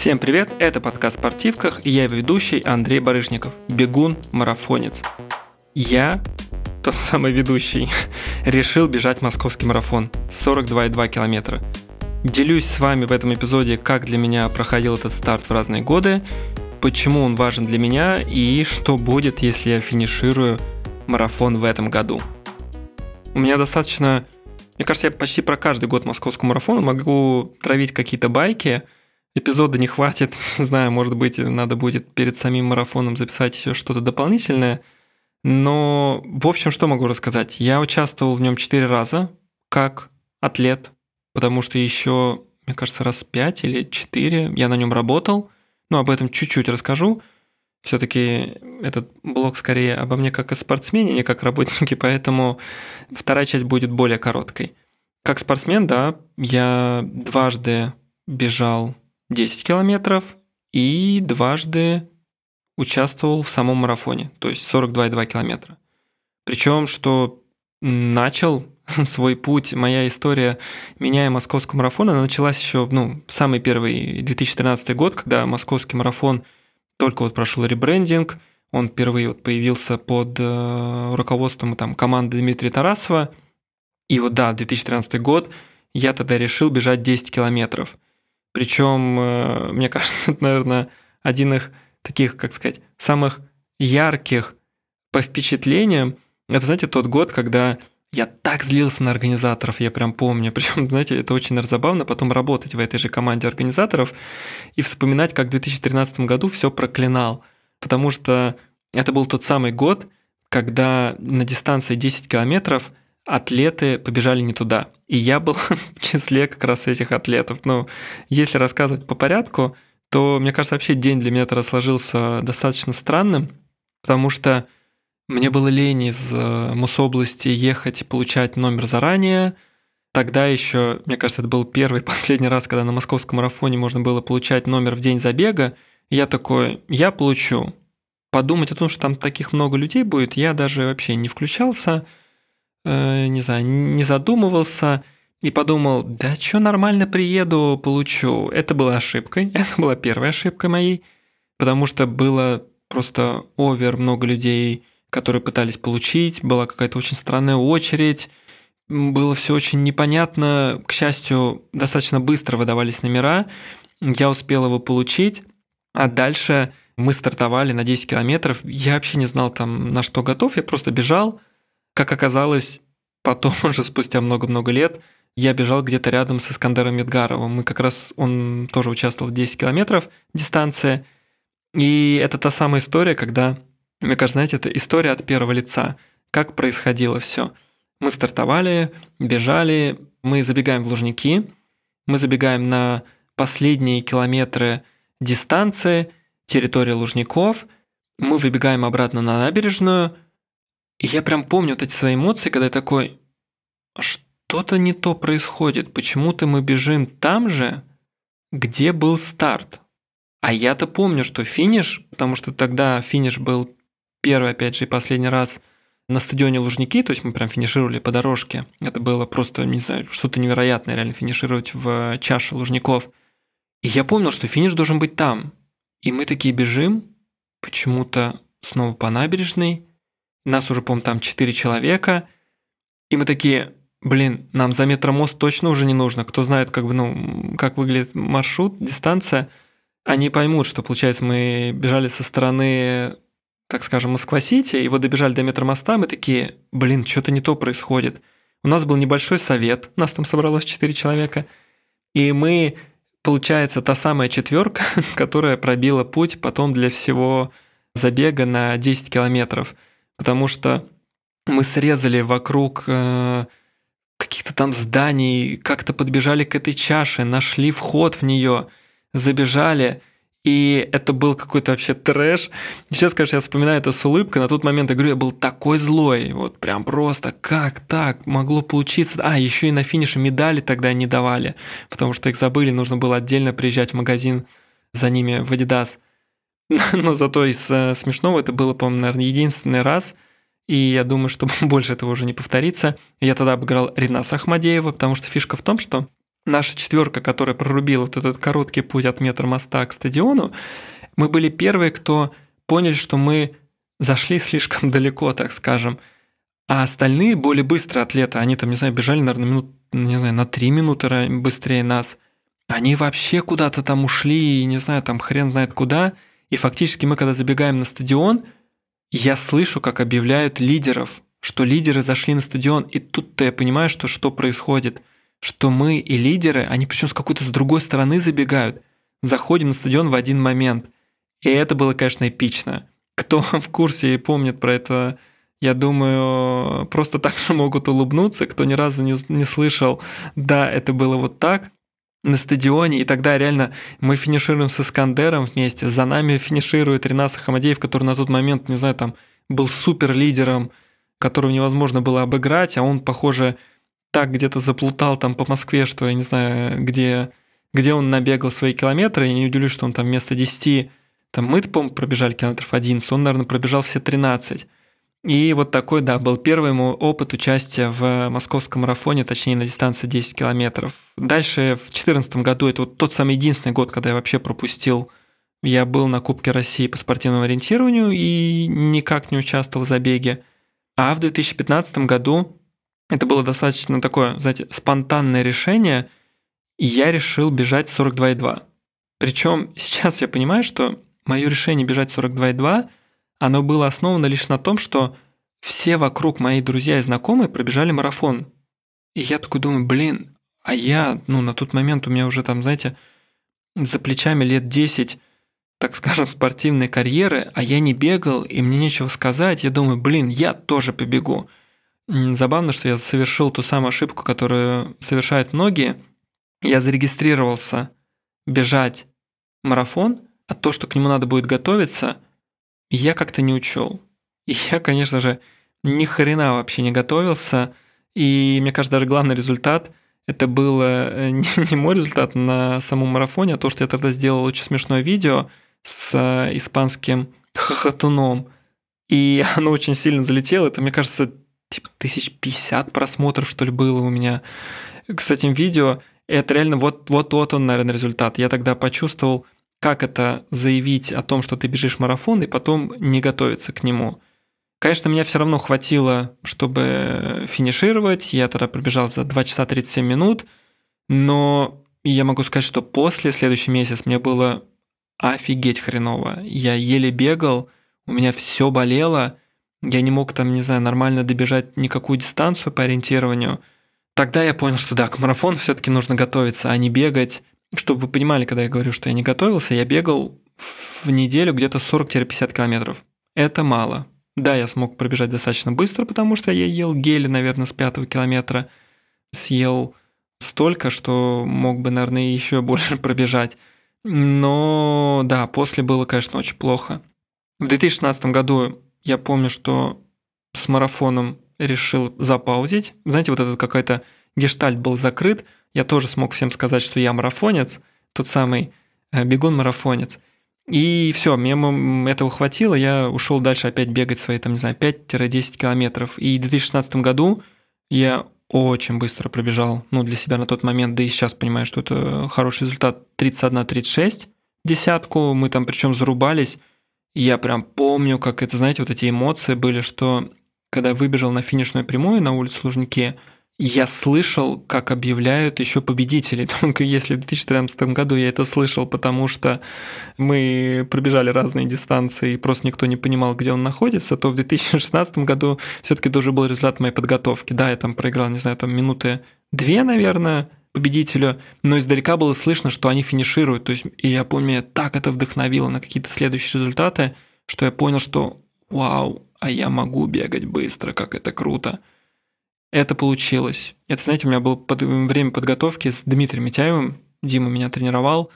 Всем привет, это подкаст «Спортивках» и я ведущий Андрей Барышников, бегун-марафонец. Я, тот самый ведущий, решил бежать московский марафон 42,2 километра. Делюсь с вами в этом эпизоде, как для меня проходил этот старт в разные годы, почему он важен для меня и что будет, если я финиширую марафон в этом году. У меня достаточно... Мне кажется, я почти про каждый год московского марафона могу травить какие-то байки. Эпизода не хватит. Не знаю, может быть, надо будет перед самим марафоном записать еще что-то дополнительное. Но, в общем, что могу рассказать? Я участвовал в нем четыре раза как атлет, потому что еще, мне кажется, раз пять или четыре я на нем работал. Но об этом чуть-чуть расскажу. Все-таки этот блог скорее обо мне как о спортсмене, не как работнике, поэтому вторая часть будет более короткой. Как спортсмен, да, я дважды бежал 10 километров и дважды участвовал в самом марафоне, то есть 42,2 километра. Причем, что начал свой путь, моя история, меняя московский марафон, она началась еще, ну, самый первый 2013 год, когда московский марафон – только вот прошел ребрендинг, он впервые вот появился под э, руководством там, команды Дмитрия Тарасова. И вот да, 2013 год я тогда решил бежать 10 километров. Причем, э, мне кажется, это, наверное, один из таких, как сказать, самых ярких по впечатлениям. Это, знаете, тот год, когда я так злился на организаторов, я прям помню. Причем, знаете, это очень наверное, забавно потом работать в этой же команде организаторов и вспоминать, как в 2013 году все проклинал. Потому что это был тот самый год, когда на дистанции 10 километров атлеты побежали не туда. И я был в числе как раз этих атлетов. Ну, если рассказывать по порядку, то, мне кажется, вообще день для меня тогда сложился достаточно странным, потому что мне было лень из э, Мособласти ехать получать номер заранее. Тогда еще, мне кажется, это был первый последний раз, когда на московском марафоне можно было получать номер в день забега. я такой, я получу. Подумать о том, что там таких много людей будет, я даже вообще не включался, э, не знаю, не задумывался и подумал, да что, нормально приеду, получу. Это была ошибкой, это была первая ошибка моей, потому что было просто овер много людей которые пытались получить, была какая-то очень странная очередь, было все очень непонятно. К счастью, достаточно быстро выдавались номера, я успел его получить, а дальше мы стартовали на 10 километров. Я вообще не знал там, на что готов, я просто бежал. Как оказалось, потом уже спустя много-много лет я бежал где-то рядом с Искандером Медгаровым. Мы как раз, он тоже участвовал в 10 километров дистанции. И это та самая история, когда мне кажется, знаете, это история от первого лица, как происходило все. Мы стартовали, бежали, мы забегаем в Лужники, мы забегаем на последние километры дистанции, территории Лужников, мы выбегаем обратно на набережную, и я прям помню вот эти свои эмоции, когда я такой, что-то не то происходит, почему-то мы бежим там же, где был старт. А я-то помню, что финиш, потому что тогда финиш был первый, опять же, и последний раз на стадионе Лужники, то есть мы прям финишировали по дорожке. Это было просто, не знаю, что-то невероятное, реально финишировать в чаше Лужников. И я помнил, что финиш должен быть там. И мы такие бежим, почему-то снова по набережной. Нас уже, по-моему, там 4 человека. И мы такие, блин, нам за метромост точно уже не нужно. Кто знает, как бы, ну, как выглядит маршрут, дистанция, они поймут, что, получается, мы бежали со стороны так скажем, Москва-Сити, и вот добежали до метромоста, мы такие, блин, что-то не то происходит. У нас был небольшой совет, нас там собралось 4 человека, и мы, получается, та самая четверка, которая пробила путь потом для всего забега на 10 километров, потому что мы срезали вокруг э, каких-то там зданий, как-то подбежали к этой чаше, нашли вход в нее, забежали, и это был какой-то вообще трэш. Сейчас, конечно, я вспоминаю это с улыбкой. На тот момент, я говорю, я был такой злой. Вот прям просто, как так могло получиться? А, еще и на финише медали тогда не давали, потому что их забыли, нужно было отдельно приезжать в магазин за ними в Adidas. Но зато из э, смешного это было, по-моему, наверное, единственный раз, и я думаю, что больше этого уже не повторится. Я тогда обыграл Ринаса Ахмадеева, потому что фишка в том, что наша четверка, которая прорубила вот этот короткий путь от метра моста к стадиону, мы были первые, кто поняли, что мы зашли слишком далеко, так скажем. А остальные более быстрые атлеты, они там, не знаю, бежали, наверное, минут, не знаю, на три минуты быстрее нас. Они вообще куда-то там ушли, не знаю, там хрен знает куда. И фактически мы, когда забегаем на стадион, я слышу, как объявляют лидеров, что лидеры зашли на стадион, и тут-то я понимаю, что что происходит, что мы и лидеры, они причем с какой-то с другой стороны забегают, заходим на стадион в один момент. И это было, конечно, эпично. Кто в курсе и помнит про это, я думаю, просто так же могут улыбнуться. Кто ни разу не, не слышал, да, это было вот так на стадионе, и тогда реально мы финишируем с Искандером вместе, за нами финиширует Ренас Ахмадеев, который на тот момент, не знаю, там был супер лидером, которого невозможно было обыграть, а он, похоже, так где-то заплутал там по Москве, что я не знаю, где, где он набегал свои километры, я не удивлюсь, что он там вместо 10, там мы, по пробежали километров 11, он, наверное, пробежал все 13. И вот такой, да, был первый мой опыт участия в московском марафоне, точнее на дистанции 10 километров. Дальше в 2014 году, это вот тот самый единственный год, когда я вообще пропустил, я был на Кубке России по спортивному ориентированию и никак не участвовал в забеге. А в 2015 году это было достаточно такое, знаете, спонтанное решение, и я решил бежать 42,2. Причем сейчас я понимаю, что мое решение бежать 42,2 оно было основано лишь на том, что все вокруг мои друзья и знакомые пробежали марафон. И я такой думаю, блин, а я, ну, на тот момент у меня уже там, знаете, за плечами лет 10, так скажем, спортивной карьеры, а я не бегал, и мне нечего сказать. Я думаю, блин, я тоже побегу. Забавно, что я совершил ту самую ошибку, которую совершают многие. Я зарегистрировался бежать марафон, а то, что к нему надо будет готовиться – я как-то не учел. И я, конечно же, ни хрена вообще не готовился. И мне кажется, даже главный результат это был э, не, мой результат на самом марафоне, а то, что я тогда сделал очень смешное видео с э, испанским хохотуном. И оно очень сильно залетело. Это, мне кажется, типа тысяч пятьдесят просмотров, что ли, было у меня с этим видео. Это реально вот, вот, вот он, наверное, результат. Я тогда почувствовал, как это заявить о том, что ты бежишь марафон, и потом не готовиться к нему. Конечно, меня все равно хватило, чтобы финишировать. Я тогда пробежал за 2 часа 37 минут. Но я могу сказать, что после следующий месяц мне было офигеть хреново. Я еле бегал, у меня все болело. Я не мог там, не знаю, нормально добежать никакую дистанцию по ориентированию. Тогда я понял, что да, к марафону все-таки нужно готовиться, а не бегать чтобы вы понимали, когда я говорю, что я не готовился, я бегал в неделю где-то 40-50 километров. Это мало. Да, я смог пробежать достаточно быстро, потому что я ел гели, наверное, с пятого километра. Съел столько, что мог бы, наверное, еще больше пробежать. Но да, после было, конечно, очень плохо. В 2016 году я помню, что с марафоном решил запаузить. Знаете, вот этот какой-то гештальт был закрыт – я тоже смог всем сказать, что я марафонец, тот самый э, бегун-марафонец. И все, мне этого хватило, я ушел дальше опять бегать свои, там, не знаю, 5-10 километров. И в 2016 году я очень быстро пробежал, ну, для себя на тот момент, да и сейчас понимаю, что это хороший результат, 31-36, десятку, мы там причем зарубались, я прям помню, как это, знаете, вот эти эмоции были, что когда выбежал на финишную прямую на улицу Лужники, я слышал, как объявляют еще победителей. Только если в 2013 году я это слышал, потому что мы пробежали разные дистанции, и просто никто не понимал, где он находится, то в 2016 году все-таки тоже был результат моей подготовки. Да, я там проиграл, не знаю, там минуты две, наверное, победителю, но издалека было слышно, что они финишируют. То есть, и я помню, я так это вдохновило на какие-то следующие результаты, что я понял, что вау, а я могу бегать быстро, как это круто. Это получилось. Это, знаете, у меня было под, время подготовки с Дмитрием Митяевым. Дима меня тренировал.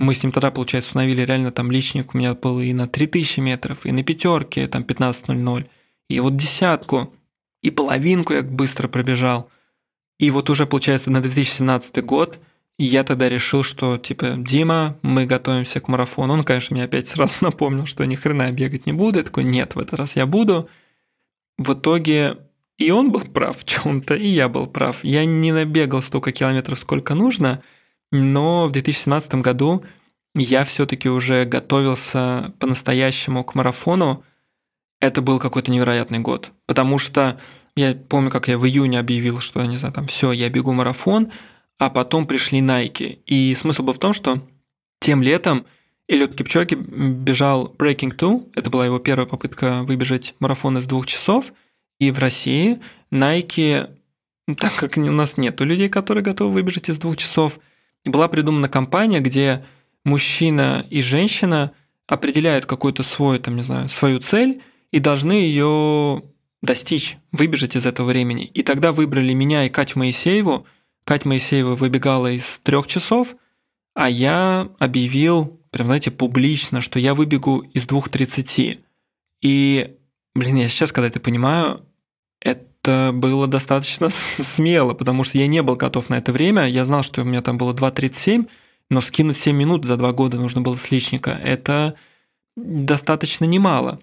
Мы с ним тогда, получается, установили реально там личник. У меня был и на 3000 метров, и на пятерке, там 15.00, и вот десятку, и половинку я быстро пробежал. И вот уже, получается, на 2017 год я тогда решил, что, типа, Дима, мы готовимся к марафону. Он, конечно, мне опять сразу напомнил, что ни хрена бегать не буду. Я такой, нет, в этот раз я буду. В итоге И он был прав в чем-то, и я был прав. Я не набегал столько километров, сколько нужно, но в 2017 году я все-таки уже готовился по-настоящему к марафону. Это был какой-то невероятный год, потому что я помню, как я в июне объявил, что, не знаю, там, все, я бегу марафон, а потом пришли Nike. И смысл был в том, что тем летом Эллиот Кипчоги бежал Breaking 2, это была его первая попытка выбежать марафон из двух часов, и в России Nike, так как у нас нет людей, которые готовы выбежать из двух часов, была придумана компания, где мужчина и женщина определяют какую-то свою, там, не знаю, свою цель и должны ее достичь, выбежать из этого времени. И тогда выбрали меня и Катю Моисееву. Катя Моисеева выбегала из трех часов, а я объявил, прям, знаете, публично, что я выбегу из 2.30. И, блин, я сейчас, когда это понимаю, это было достаточно смело, потому что я не был готов на это время. Я знал, что у меня там было 2.37, но скинуть 7 минут за 2 года нужно было с личника. Это достаточно немало.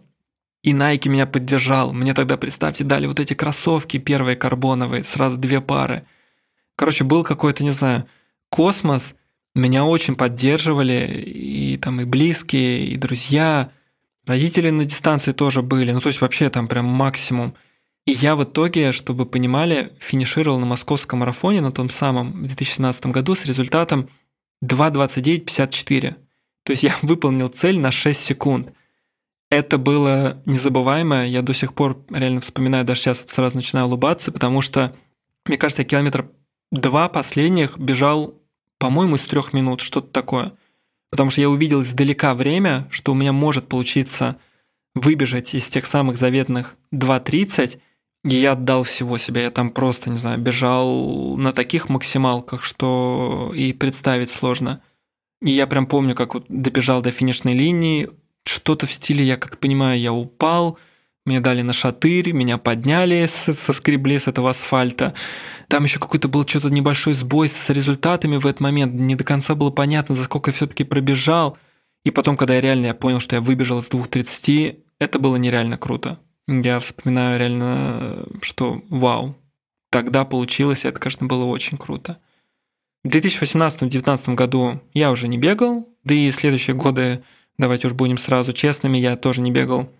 И Nike меня поддержал. Мне тогда, представьте, дали вот эти кроссовки первые карбоновые, сразу две пары. Короче, был какой-то, не знаю, космос. Меня очень поддерживали и там и близкие, и друзья. Родители на дистанции тоже были. Ну, то есть вообще там прям максимум. И я в итоге, чтобы понимали, финишировал на московском марафоне, на том самом, в 2017 году с результатом 2.29.54. То есть я выполнил цель на 6 секунд – это было незабываемо. Я до сих пор реально вспоминаю, даже сейчас вот сразу начинаю улыбаться, потому что, мне кажется, я километр два последних бежал, по-моему, из трех минут, что-то такое. Потому что я увидел издалека время, что у меня может получиться выбежать из тех самых заветных 2.30, и я отдал всего себя. Я там просто, не знаю, бежал на таких максималках, что и представить сложно. И я прям помню, как вот добежал до финишной линии, что-то в стиле, я как понимаю, я упал, мне дали на шатырь, меня подняли, соскребли с этого асфальта. Там еще какой-то был что-то небольшой сбой с результатами в этот момент. Не до конца было понятно, за сколько я все-таки пробежал. И потом, когда я реально я понял, что я выбежал из 2.30, это было нереально круто. Я вспоминаю реально, что вау. Тогда получилось, это, конечно, было очень круто. В 2018-2019 году я уже не бегал, да и следующие годы давайте уж будем сразу честными, я тоже не бегал.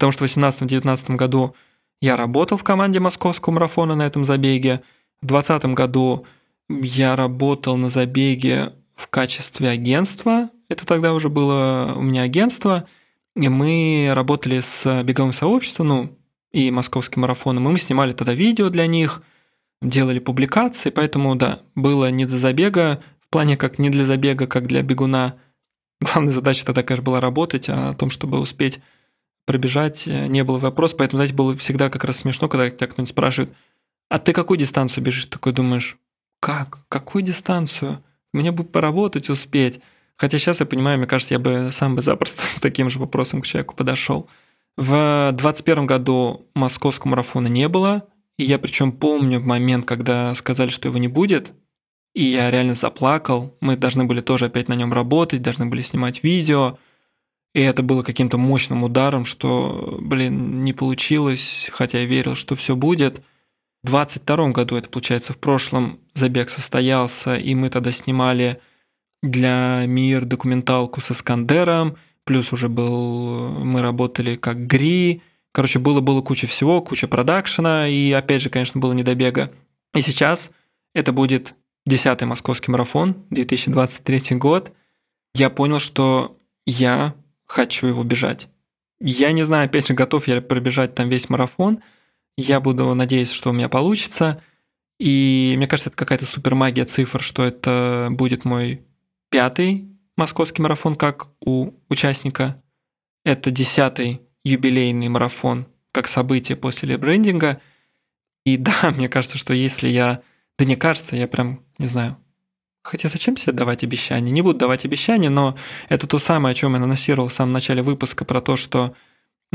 Потому что в 2018-2019 году я работал в команде московского марафона на этом забеге. В 2020 году я работал на забеге в качестве агентства. Это тогда уже было у меня агентство. И мы работали с беговым сообществом, ну, и московским марафоном. И мы снимали тогда видео для них, делали публикации, поэтому, да, было не до забега, в плане как не для забега, как для бегуна – Главная задача тогда, конечно, была работать, а о том, чтобы успеть пробежать, э, не было вопрос. Поэтому, знаете, было всегда как раз смешно, когда тебя кто-нибудь спрашивает, а ты какую дистанцию бежишь? Такой думаешь, как? Какую дистанцию? Мне бы поработать успеть. Хотя сейчас я понимаю, мне кажется, я бы сам бы запросто с таким же вопросом к человеку подошел. В 2021 году московского марафона не было, и я причем помню момент, когда сказали, что его не будет, и я реально заплакал. Мы должны были тоже опять на нем работать, должны были снимать видео. И это было каким-то мощным ударом, что, блин, не получилось, хотя я верил, что все будет. В 22 году, это получается в прошлом, забег состоялся, и мы тогда снимали для МИР документалку со Скандером, плюс уже был, мы работали как GRI, короче, было-было куча всего, куча продакшена, и опять же, конечно, было недобега. И сейчас это будет 10-й московский марафон, 2023 год, я понял, что я хочу его бежать. Я не знаю, опять же, готов я пробежать там весь марафон. Я буду надеяться, что у меня получится. И мне кажется, это какая-то супер магия цифр, что это будет мой пятый московский марафон как у участника. Это десятый юбилейный марафон как событие после ребрендинга. И да, мне кажется, что если я да не кажется, я прям не знаю. Хотя зачем себе давать обещания? Не буду давать обещания, но это то самое, о чем я анонсировал в самом начале выпуска, про то, что,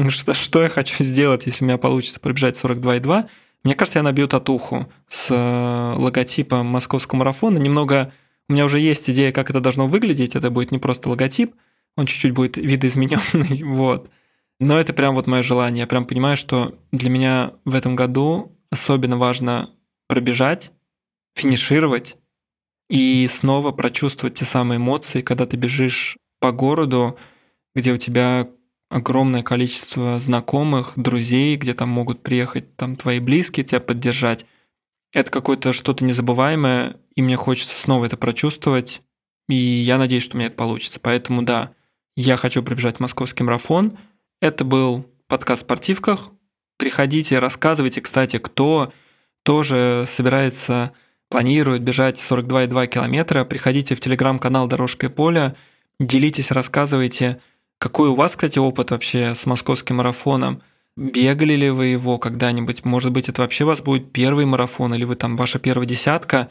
что, что я хочу сделать, если у меня получится пробежать 42,2. Мне кажется, я набью татуху с э, логотипом московского марафона. Немного у меня уже есть идея, как это должно выглядеть. Это будет не просто логотип, он чуть-чуть будет видоизмененный, вот. Но это прям вот мое желание. Я прям понимаю, что для меня в этом году особенно важно пробежать, финишировать и снова прочувствовать те самые эмоции, когда ты бежишь по городу, где у тебя огромное количество знакомых, друзей, где там могут приехать там твои близкие, тебя поддержать. Это какое-то что-то незабываемое, и мне хочется снова это прочувствовать, и я надеюсь, что у меня это получится. Поэтому да, я хочу пробежать московский марафон. Это был подкаст в спортивках. Приходите, рассказывайте, кстати, кто тоже собирается, планирует бежать 42,2 километра. Приходите в телеграм-канал «Дорожка и поле», делитесь, рассказывайте – какой у вас, кстати, опыт вообще с московским марафоном? Бегали ли вы его когда-нибудь? Может быть, это вообще у вас будет первый марафон, или вы там ваша первая десятка?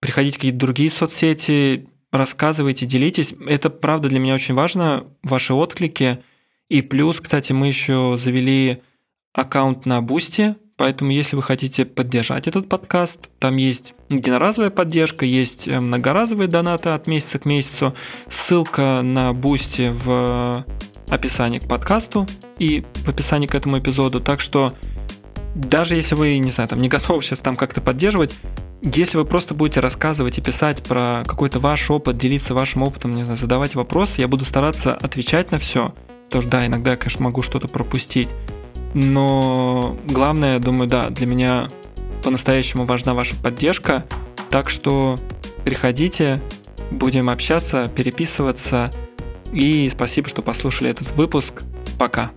Приходите какие-то другие соцсети, рассказывайте, делитесь. Это, правда, для меня очень важно, ваши отклики. И плюс, кстати, мы еще завели аккаунт на Boosty, Поэтому, если вы хотите поддержать этот подкаст, там есть единоразовая поддержка, есть э, многоразовые донаты от месяца к месяцу. Ссылка на Boosty в описании к подкасту и в описании к этому эпизоду. Так что даже если вы, не знаю, там не готовы сейчас там как-то поддерживать, если вы просто будете рассказывать и писать про какой-то ваш опыт, делиться вашим опытом, не знаю, задавать вопросы, я буду стараться отвечать на все. Тоже да, иногда я, конечно, могу что-то пропустить. Но главное, думаю, да, для меня по-настоящему важна ваша поддержка. Так что приходите, будем общаться, переписываться. И спасибо, что послушали этот выпуск. Пока.